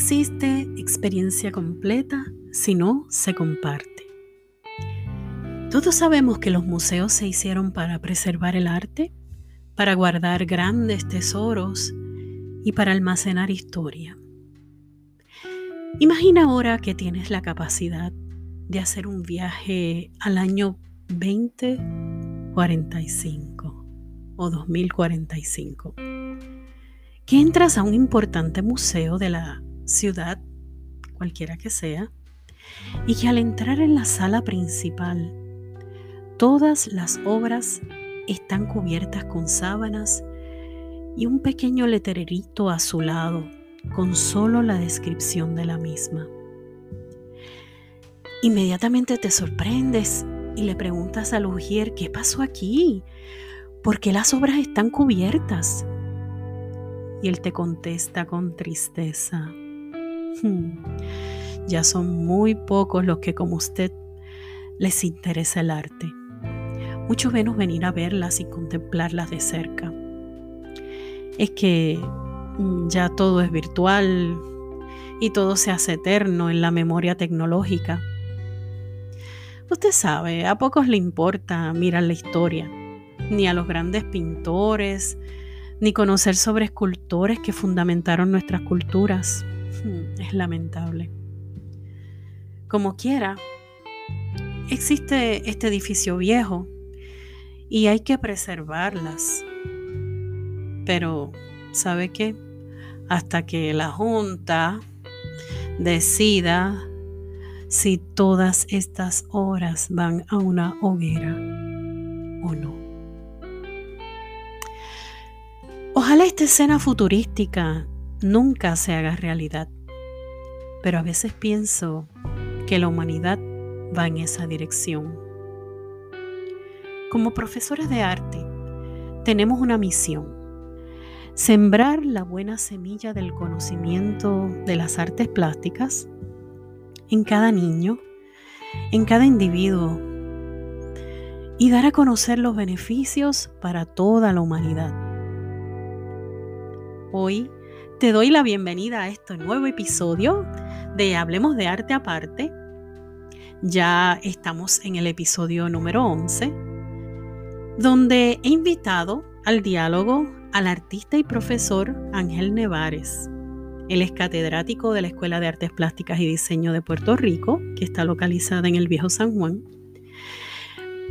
Existe experiencia completa si no se comparte. Todos sabemos que los museos se hicieron para preservar el arte, para guardar grandes tesoros y para almacenar historia. Imagina ahora que tienes la capacidad de hacer un viaje al año 2045 o 2045, que entras a un importante museo de la ciudad, cualquiera que sea, y que al entrar en la sala principal, todas las obras están cubiertas con sábanas y un pequeño letrerito a su lado con solo la descripción de la misma. Inmediatamente te sorprendes y le preguntas al Ujier qué pasó aquí, por qué las obras están cubiertas. Y él te contesta con tristeza, Hmm. Ya son muy pocos los que como usted les interesa el arte. Mucho menos venir a verlas y contemplarlas de cerca. Es que mm, ya todo es virtual y todo se hace eterno en la memoria tecnológica. Usted sabe, a pocos le importa mirar la historia, ni a los grandes pintores, ni conocer sobre escultores que fundamentaron nuestras culturas. Es lamentable. Como quiera, existe este edificio viejo y hay que preservarlas. Pero, ¿sabe qué? Hasta que la Junta decida si todas estas horas van a una hoguera o no. Ojalá esta escena futurística nunca se haga realidad. Pero a veces pienso que la humanidad va en esa dirección. Como profesores de arte, tenemos una misión. Sembrar la buena semilla del conocimiento de las artes plásticas en cada niño, en cada individuo, y dar a conocer los beneficios para toda la humanidad. Hoy te doy la bienvenida a este nuevo episodio de Hablemos de Arte Aparte. Ya estamos en el episodio número 11, donde he invitado al diálogo al artista y profesor Ángel Nevares. Él es catedrático de la Escuela de Artes Plásticas y Diseño de Puerto Rico, que está localizada en el Viejo San Juan.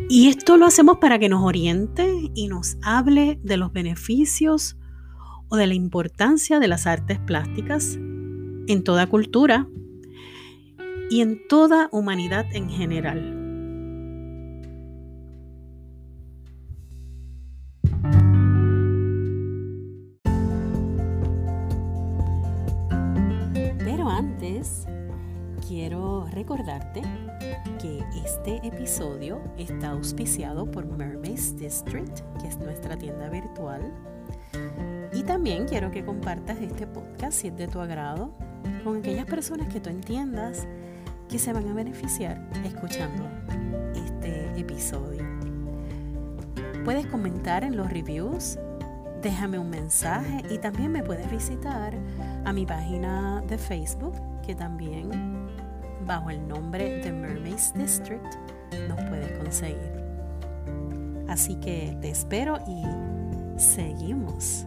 Y esto lo hacemos para que nos oriente y nos hable de los beneficios o de la importancia de las artes plásticas en toda cultura y en toda humanidad en general. Pero antes, quiero recordarte que este episodio está auspiciado por Mermaids District, que es nuestra tienda virtual también quiero que compartas este podcast si es de tu agrado con aquellas personas que tú entiendas que se van a beneficiar escuchando este episodio. Puedes comentar en los reviews, déjame un mensaje y también me puedes visitar a mi página de Facebook que también bajo el nombre de Mermaids District nos puedes conseguir. Así que te espero y seguimos.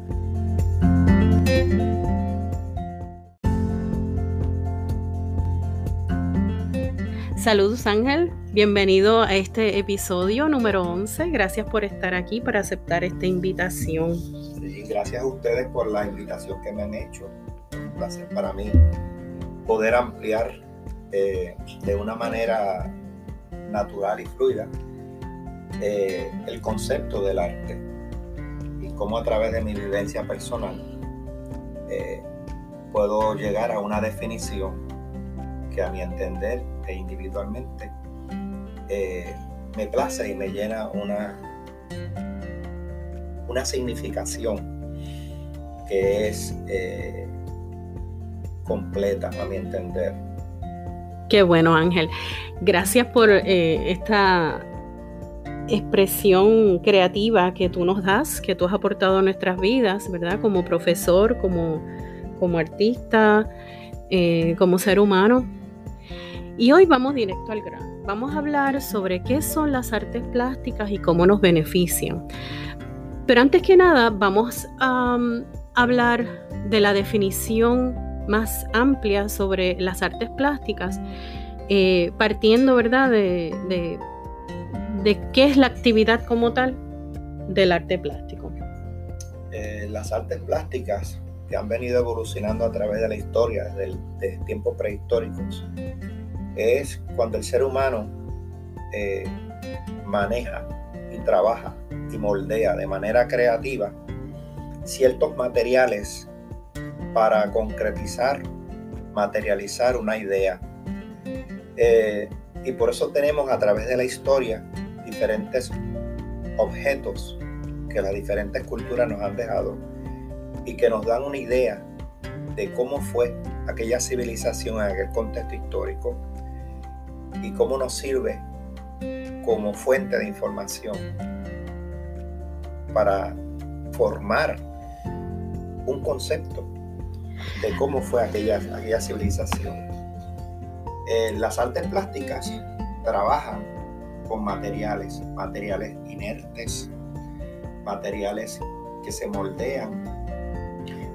Saludos Ángel, bienvenido a este episodio número 11. Gracias por estar aquí, para aceptar esta invitación. gracias a ustedes por la invitación que me han hecho. Un placer para mí poder ampliar eh, de una manera natural y fluida eh, el concepto del arte y cómo a través de mi vivencia personal eh, puedo llegar a una definición que a mi entender e individualmente eh, me place y me llena una, una significación que es eh, completa a mi entender. Qué bueno, Ángel. Gracias por esta expresión creativa que tú nos das, que tú has aportado a nuestras vidas, ¿verdad? Como profesor, como, como artista, eh, como ser humano. Y hoy vamos directo al grano. Vamos a hablar sobre qué son las artes plásticas y cómo nos benefician. Pero antes que nada, vamos a um, hablar de la definición más amplia sobre las artes plásticas, eh, partiendo, ¿verdad?, de, de, qué es la actividad como tal del arte plástico. Eh, las artes plásticas que han venido evolucionando a través de la historia, desde, tiempos prehistóricos, es cuando el ser humano eh, maneja y trabaja y moldea de manera creativa ciertos materiales para concretizar, materializar una idea. Eh, y por eso tenemos a través de la historia diferentes objetos que las diferentes culturas nos han dejado y que nos dan una idea de cómo fue aquella civilización en aquel contexto histórico y cómo nos sirve como fuente de información para formar un concepto de cómo fue aquella, aquella civilización. Eh, las artes plásticas trabajan con materiales, materiales inertes, materiales que se moldean.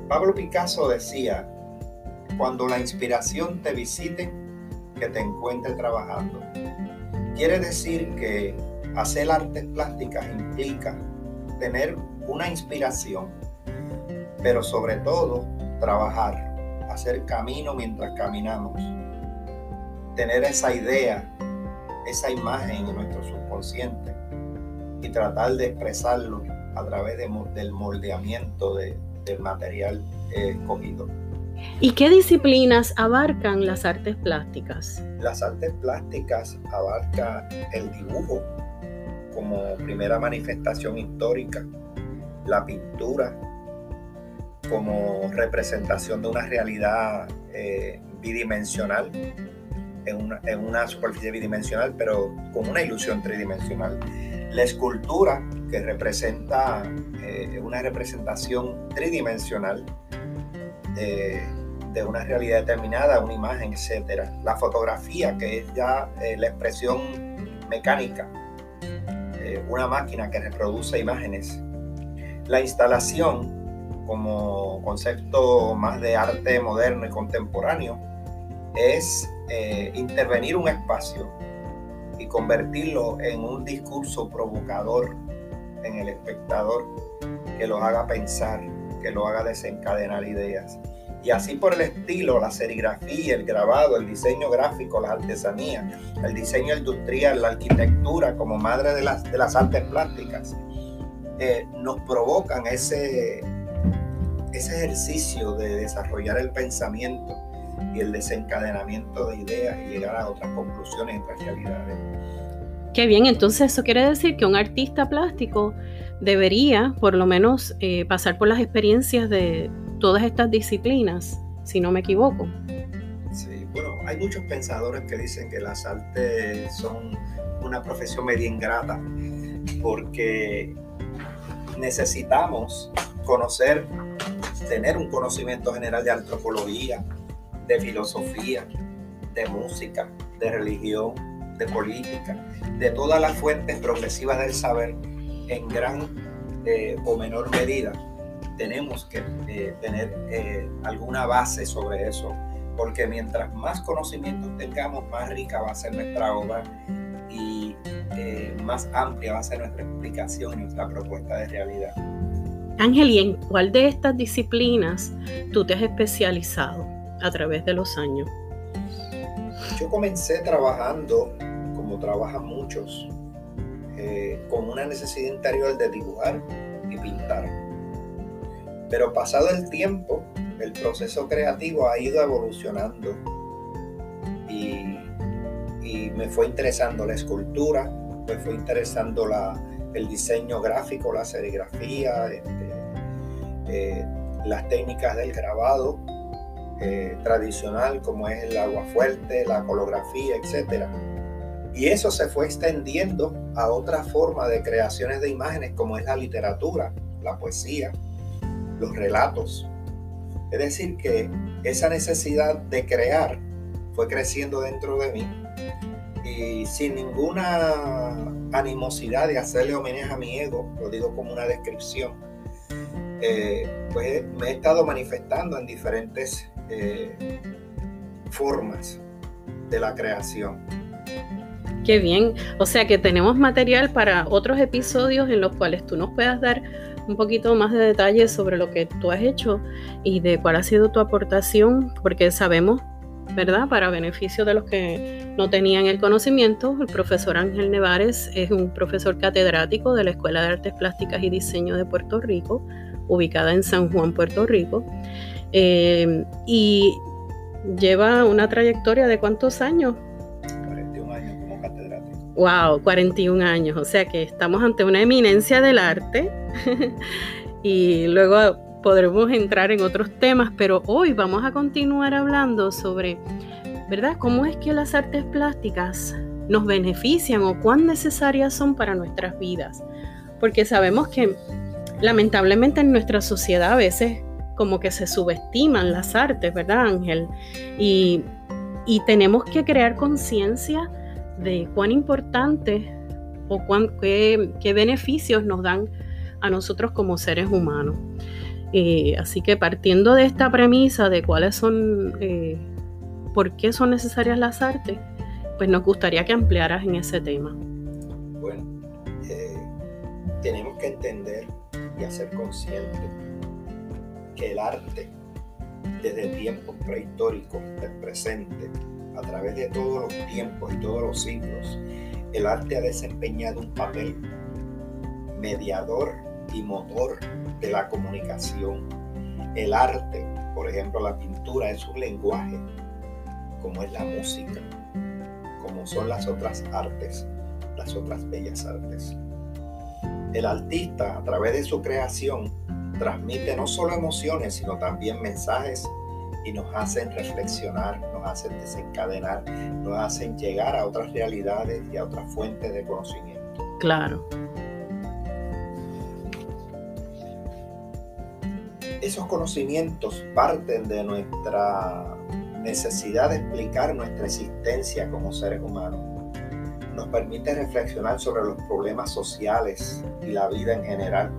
Pablo Picasso decía, cuando la inspiración te visite, que te encuentre trabajando. Quiere decir que hacer artes plásticas implica tener una inspiración, pero sobre todo trabajar, hacer camino mientras caminamos, tener esa idea, esa imagen en nuestro subconsciente y tratar de expresarlo a través del moldeamiento del material escogido. ¿Y qué disciplinas abarcan las artes plásticas? Las artes plásticas abarcan el dibujo como primera manifestación histórica, la pintura como representación de una realidad eh, bidimensional, en una, superficie bidimensional, pero con una ilusión tridimensional. La escultura, que representa eh, una representación tridimensional eh, de una realidad determinada, una imagen, etc. La fotografía, que es ya la expresión mecánica, una máquina que reproduce imágenes. La instalación, como concepto más de arte moderno y contemporáneo es eh, intervenir un espacio y convertirlo en un discurso provocador en el espectador que lo haga pensar, que lo haga desencadenar ideas. Y así por el estilo, la serigrafía, el grabado, el diseño gráfico, la artesanía, el diseño industrial, la arquitectura como madre de las, de las artes plásticas, eh, nos provocan ese, ese ejercicio de desarrollar el pensamiento y el desencadenamiento de ideas y llegar a otras conclusiones, otras realidades. Qué bien, entonces eso quiere decir que un artista plástico debería por lo menos eh, pasar por las experiencias de todas estas disciplinas, si no me equivoco. Sí, bueno, hay muchos pensadores que dicen que las artes son una profesión media ingrata porque necesitamos conocer tener un conocimiento general de antropología, de filosofía, de música, de religión, de política, de todas las fuentes progresivas del saber en gran eh, o menor medida. Tenemos que eh, tener eh, alguna base sobre eso, porque mientras más conocimientos tengamos, más rica va a ser nuestra obra y más amplia va a ser nuestra explicación y nuestra propuesta de realidad. Ángel, ¿y en cuál de estas disciplinas tú te has especializado a través de los años? Yo comencé trabajando, como trabajan muchos, eh, con una necesidad interior de dibujar y pintar. Pero pasado el tiempo, el proceso creativo ha ido evolucionando y, me fue interesando la escultura, me fue interesando la, el diseño gráfico, la serigrafía, este, eh, las técnicas del grabado eh, tradicional como es el agua fuerte, la colografía, etc. Y eso se fue extendiendo a otra forma de creaciones de imágenes como es la literatura, la poesía, los relatos, Es decir, que esa necesidad de crear fue creciendo dentro de mí y sin ninguna animosidad de hacerle homenaje a mi ego, lo digo como una descripción, eh, pues me he estado manifestando en diferentes eh, formas de la creación. Qué bien, o sea que tenemos material para otros episodios en los cuales tú nos puedas dar un poquito más de detalles sobre lo que tú has hecho y de cuál ha sido tu aportación, porque sabemos ¿verdad? Para beneficio de los que no tenían el conocimiento, el profesor Ángel Nevares es un profesor catedrático de la Escuela de Artes Plásticas y Diseño de Puerto Rico, ubicada en San Juan, Puerto Rico, eh, y lleva una trayectoria de cuántos años? 41 años como catedrático. Wow, 41 años, o sea que estamos ante una eminencia del arte y luego podremos entrar en otros temas, pero hoy vamos a continuar hablando sobre, ¿verdad? ¿Cómo es que las artes plásticas nos benefician o cuán necesarias son para nuestras vidas? Porque sabemos que lamentablemente en nuestra sociedad a veces como que se subestiman las artes, ¿verdad Ángel? Y, tenemos que crear conciencia de cuán importante o cuán, qué, qué beneficios nos dan a nosotros como seres humanos. Eh, así que partiendo de esta premisa de cuáles son, eh, por qué son necesarias las artes, pues nos gustaría que ampliaras en ese tema. Bueno, eh, tenemos que entender y hacer consciente que el arte, desde tiempos prehistóricos, del presente, a través de todos los tiempos y todos los siglos, el arte ha desempeñado un papel mediador y motor de la comunicación. El arte, por ejemplo, la pintura es un lenguaje, como es la música, como son las otras artes, las otras bellas artes. El artista, a través de su creación, transmite no solo emociones, sino también mensajes y nos hacen reflexionar, nos hacen desencadenar, nos hacen llegar a otras realidades y a otras fuentes de conocimiento. Claro. esos conocimientos parten de nuestra necesidad de explicar nuestra existencia como seres humanos. Nos permite reflexionar sobre los problemas sociales y la vida en general.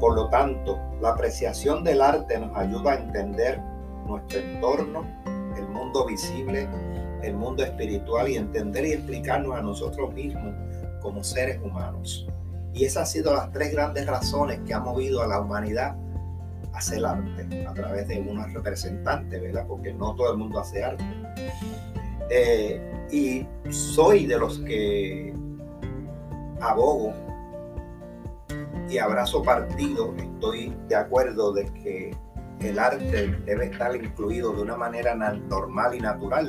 Por lo tanto, la apreciación del arte nos ayuda a entender nuestro entorno, el mundo visible, el mundo espiritual y entender y explicarnos a nosotros mismos como seres humanos. Y esas han sido las tres grandes razones que han movido a la humanidad hacer arte a través de unos representantes, ¿verdad? Porque no todo el mundo hace arte. Eh, y soy de los que abogo y abrazo partido, estoy de acuerdo de que el arte debe estar incluido de una manera normal y natural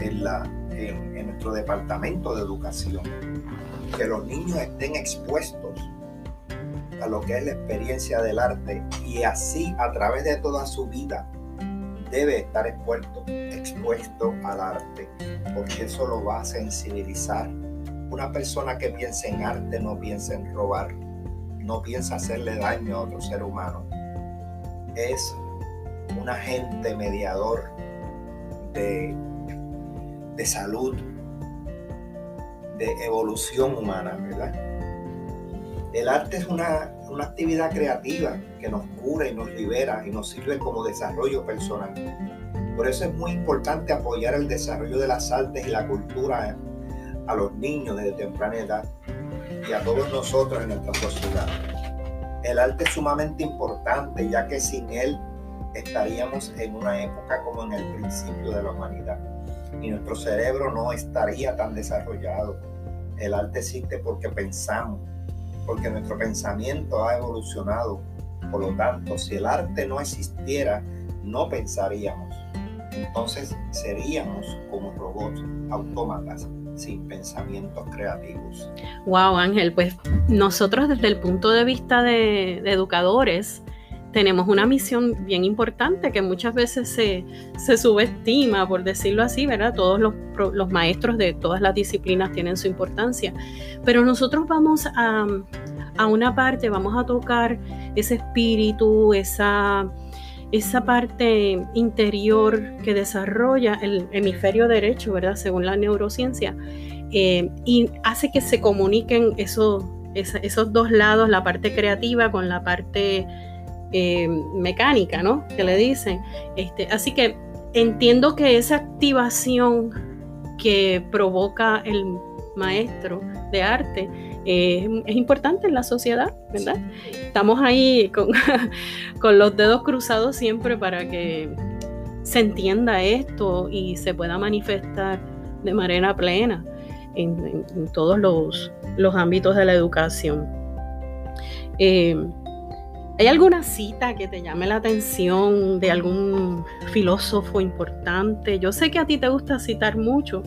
en, nuestro departamento de educación. Que los niños estén expuestos a lo que es la experiencia del arte y así a través de toda su vida debe estar expuesto, expuesto al arte, porque eso lo va a sensibilizar. Una persona que piensa en arte no piensa en robar, no piensa hacerle daño a otro ser humano. Es un agente mediador de, de salud, de evolución humana, ¿verdad? El arte es una, actividad creativa que nos cura y nos libera y nos sirve como desarrollo personal. Por eso es muy importante apoyar el desarrollo de las artes y la cultura a los niños desde temprana edad a todos nosotros en nuestra sociedad. El arte es sumamente importante ya que sin él estaríamos en una época como en el principio de la humanidad y nuestro cerebro no estaría tan desarrollado. El arte existe porque pensamos, porque nuestro pensamiento ha evolucionado. Por lo tanto, si el arte no existiera, no pensaríamos. Entonces seríamos como robots, autómatas, sin pensamientos creativos. Wow, Ángel, pues nosotros desde el punto de vista de, educadores, tenemos una misión bien importante que muchas veces se, subestima, por decirlo así, ¿verdad? Todos los, maestros de todas las disciplinas tienen su importancia, pero nosotros vamos a una parte, vamos a tocar ese espíritu, esa, esa parte interior que desarrolla el hemisferio derecho, ¿verdad? Según la neurociencia, eh, y hace que se comuniquen esos, esos dos lados, la parte creativa con la parte eh, mecánica, ¿no? Que le dicen. Este, así que entiendo que esa activación que provoca el maestro de arte eh, es importante en la sociedad, ¿verdad? Estamos ahí con, con los dedos cruzados siempre para que se entienda esto y se pueda manifestar de manera plena en, todos los, ámbitos de la educación. Eh, ¿Hay alguna cita que te llame la atención de algún filósofo importante? Yo sé que a ti te gusta citar mucho.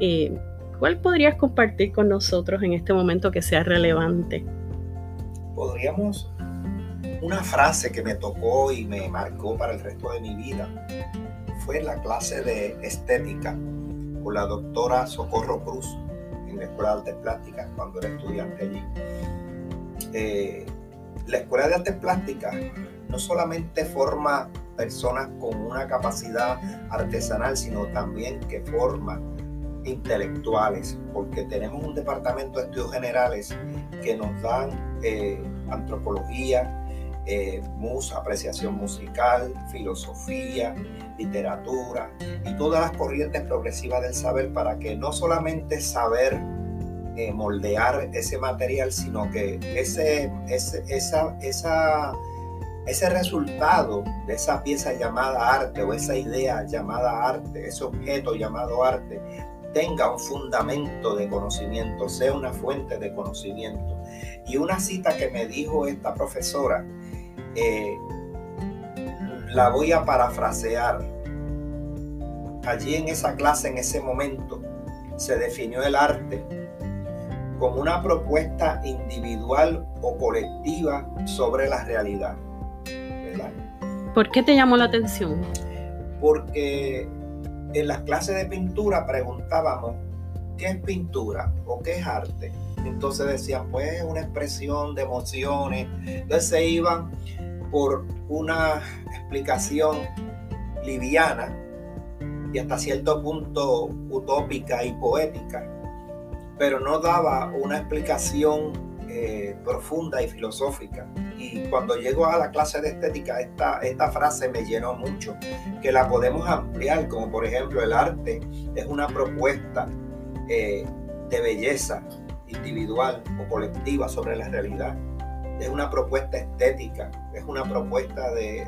Eh, ¿Cuál podrías compartir con nosotros en este momento que sea relevante? Podríamos, una frase que me tocó y me marcó para el resto de mi vida fue la clase de estética con la doctora Socorro Cruz en la Escuela de Artes Plásticas cuando era estudiante allí. Eh, la Escuela de Artes Plásticas no solamente forma personas con una capacidad artesanal, sino también que forma intelectuales, porque tenemos un departamento de estudios generales que nos dan eh, antropología, eh, apreciación musical, filosofía, literatura y todas las corrientes progresivas del saber para que no solamente saber eh, moldear ese material, sino que ese, ese, esa, esa, ese resultado de esa pieza llamada arte o esa idea llamada arte, ese objeto llamado arte, tenga un fundamento de conocimiento, sea una fuente de conocimiento. Y una cita que me dijo esta profesora, eh, la voy a parafrasear. Allí en esa clase, en ese momento, se definió el arte como una propuesta individual o colectiva sobre la realidad. ¿Por qué te llamó la atención? Porque en las clases de pintura preguntábamos, ¿qué es pintura o qué es arte? Entonces decían, pues una expresión de emociones. Entonces se iban por una explicación liviana y hasta cierto punto utópica y poética, pero no daba una explicación eh, profunda y filosófica. Y cuando llego a la clase de estética, esta, esta frase me llenó mucho, que la podemos ampliar, como por ejemplo el arte es una propuesta eh, de belleza individual o colectiva sobre la realidad es una propuesta estética, es una propuesta de,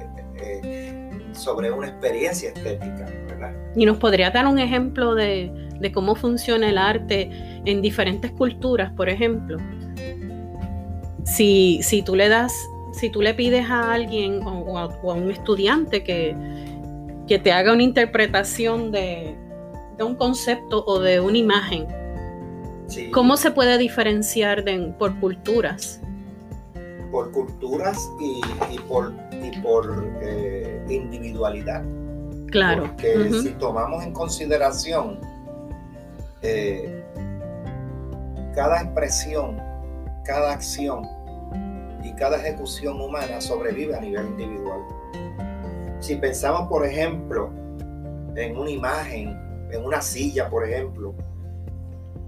sobre una experiencia estética, ¿verdad? Y nos podría dar un ejemplo de, cómo funciona el arte en diferentes culturas, por ejemplo. Si, si tú le das, si tú le pides a alguien o, a, un estudiante que, que te haga una interpretación de, un concepto o de una imagen, ¿cómo se puede diferenciar por culturas? por culturas y, por, y por eh, individualidad. Claro. Porque si tomamos en consideración eh, cada expresión, cada acción y cada ejecución humana sobrevive a nivel individual. Si pensamos, por ejemplo, en una imagen, en una silla, por ejemplo,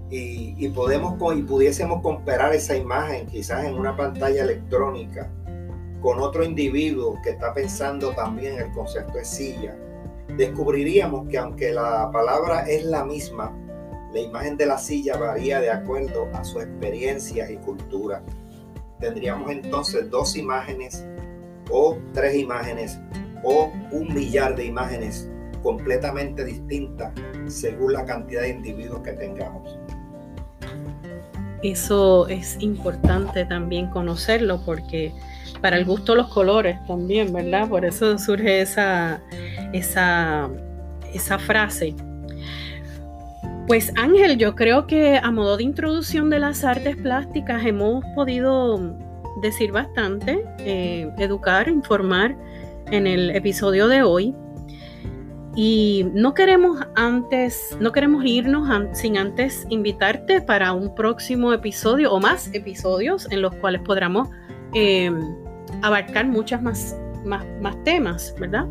y, y pudiésemos comparar esa imagen quizás en una pantalla electrónica con otro individuo que está pensando también el concepto de silla, descubriríamos que aunque la palabra es la misma, la imagen de la silla varía de acuerdo a su experiencia y cultura. Tendríamos entonces dos imágenes o tres imágenes o un millar de imágenes completamente distintas según la cantidad de individuos que tengamos. Eso es importante también conocerlo porque para el gusto los colores también, ¿verdad? Por eso surge esa, esa, esa frase. Pues Ángel, yo creo que a modo de introducción de las artes plásticas hemos podido decir bastante, eh, educar, informar en el episodio de hoy. Y no queremos antes, no queremos irnos sin antes invitarte para un próximo episodio o más episodios en los cuales podamos em, abarcar muchas más más, más temas, ¿verdad?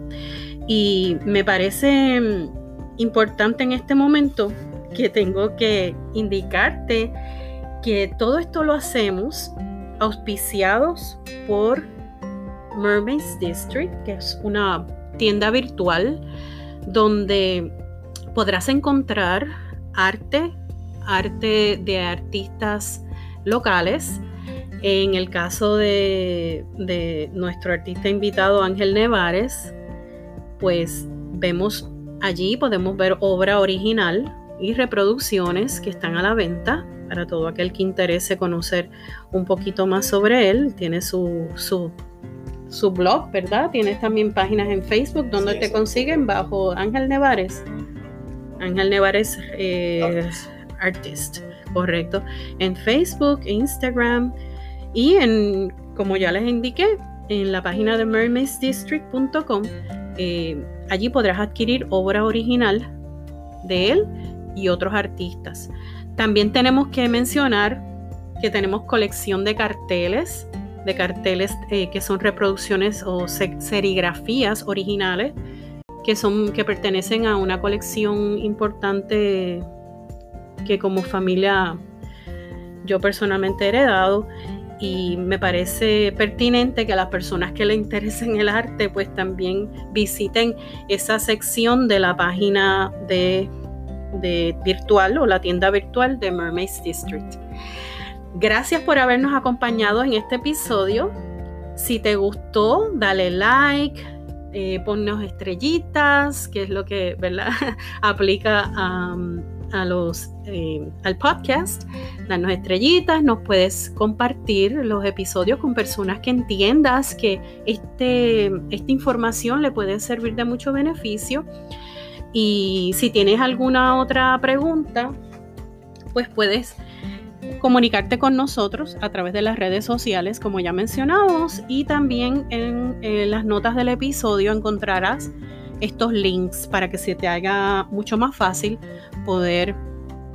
Y me parece mm, importante en este momento que tengo que indicarte que todo esto lo hacemos auspiciados por Mermaids District, que es una tienda virtual donde podrás encontrar arte, arte de artistas locales. En el caso de, de nuestro artista invitado Ángel Nevares, pues vemos allí, podemos ver obra original y reproducciones que están a la venta para todo aquel que interese conocer un poquito más sobre él. Tiene su, su, su blog, ¿verdad? Tienes también páginas en Facebook donde te consiguen bajo Ángel Nevares. Ángel Nevares eh, Artist. correcto. En Facebook, Instagram y en, como ya les indiqué, en la página de mermaidsdistrict.com. Eh, allí podrás adquirir obra original de él y otros artistas. También tenemos que mencionar que tenemos colección de carteles, de carteles eh, que son reproducciones o serigrafías originales que son que pertenecen a una colección importante que como familia yo personalmente he heredado y me parece pertinente que las personas que le interesen el arte pues también visiten esa sección de la página de de virtual o la tienda virtual de Mermaids District. Gracias por habernos acompañado en este episodio. Si te gustó, dale like, eh, ponnos estrellitas, que es lo que ¿verdad? aplica a los, eh, al podcast. Danos estrellitas, nos puedes compartir los episodios con personas que entiendas que este, esta información le puede servir de mucho beneficio. Y si tienes alguna otra pregunta, pues puedes comunicarte con nosotros a través de las redes sociales, como ya mencionamos, y también en, las notas del episodio encontrarás estos links para que se te haga mucho más fácil poder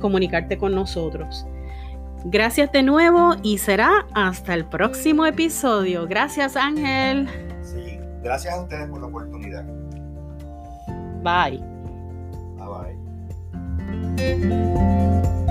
comunicarte con nosotros. Gracias de nuevo y será hasta el próximo episodio. Gracias Ángel. Sí, gracias a ustedes por la oportunidad. Bye. Thank you.